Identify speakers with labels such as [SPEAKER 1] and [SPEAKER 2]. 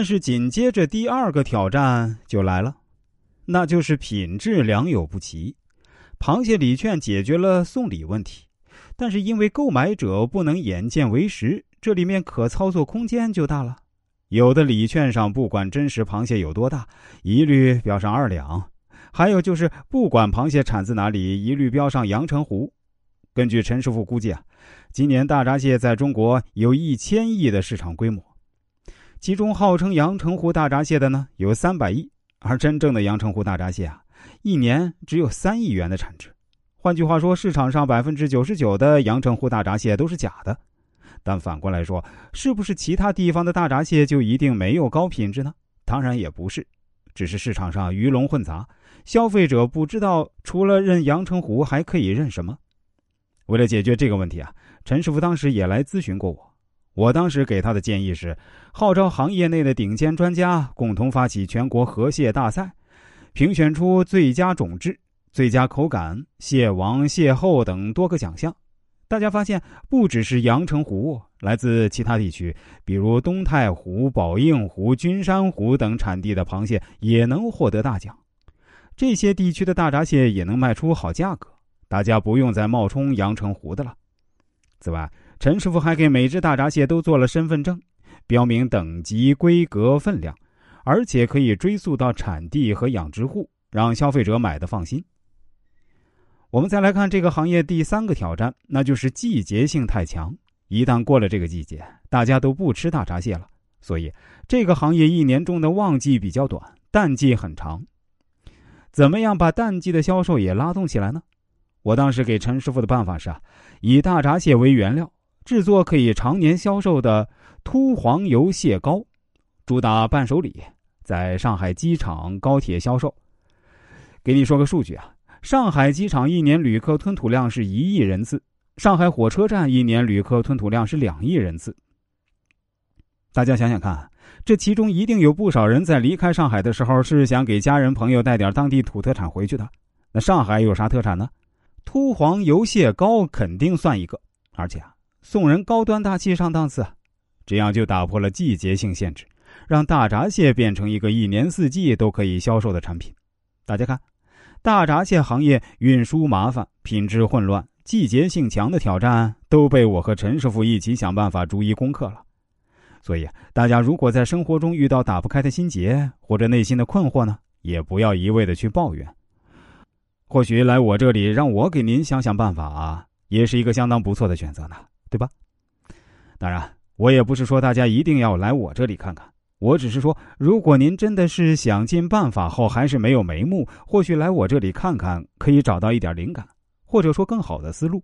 [SPEAKER 1] 但是紧接着第二个挑战就来了，那就是品质良莠不齐。螃蟹礼券解决了送礼问题，但是因为购买者不能眼见为实，这里面可操作空间就大了。有的礼券上不管真实螃蟹有多大，一律标上二两；还有就是不管螃蟹产自哪里，一律标上阳澄湖。根据陈师傅估计啊，今年大闸蟹在中国有一千亿的市场规模，其中号称阳澄湖大闸蟹的呢有三百亿，而真正的阳澄湖大闸蟹啊。一年只有三亿元的产值，换句话说，市场上百分之九十九的阳澄湖大闸蟹都是假的。但反过来说，是不是其他地方的大闸蟹就一定没有高品质呢？当然也不是，只是市场上鱼龙混杂，消费者不知道除了认阳澄湖还可以认什么。为了解决这个问题啊，陈师傅当时也来咨询过我。我当时给他的建议是，号召行业内的顶尖专家共同发起全国河蟹大赛。评选出最佳种质、最佳口感、蟹王、蟹后等多个奖项。大家发现，不只是阳澄湖，来自其他地区，比如东太湖、宝应湖、君山湖等产地的螃蟹也能获得大奖。这些地区的大闸蟹也能卖出好价格，大家不用再冒充阳澄湖的了。此外，陈师傅还给每只大闸蟹都做了身份证，标明等级、规格、分量。而且可以追溯到产地和养殖户，让消费者买的放心。我们再来看这个行业第三个挑战，那就是季节性太强。一旦过了这个季节，大家都不吃大闸蟹了，所以这个行业一年中的旺季比较短，淡季很长。怎么样把淡季的销售也拉动起来呢？我当时给陈师傅的办法是啊，以大闸蟹为原料，制作可以常年销售的秃黄油蟹膏。主打伴手礼，在上海机场、高铁销售。给你说个数据啊，上海机场一年旅客吞吐量是一亿人次，上海火车站一年旅客吞吐量是两亿人次。大家想想看，这其中一定有不少人在离开上海的时候是想给家人朋友带点当地土特产回去的。那上海有啥特产呢？秃黄油蟹膏肯定算一个，而且啊，送人高端大气上档次，这样就打破了季节性限制。让大闸蟹变成一个一年四季都可以销售的产品。大家看，大闸蟹行业运输麻烦、品质混乱、季节性强的挑战都被我和陈师傅一起想办法逐一攻克了。所以，大家如果在生活中遇到打不开的心结或者内心的困惑呢，也不要一味的去抱怨。或许来我这里让我给您想想办法啊，也是一个相当不错的选择呢，对吧？当然，我也不是说大家一定要来我这里看看。我只是说，如果您真的是想尽办法后还是没有眉目，或许来我这里看看，可以找到一点灵感，或者说更好的思路。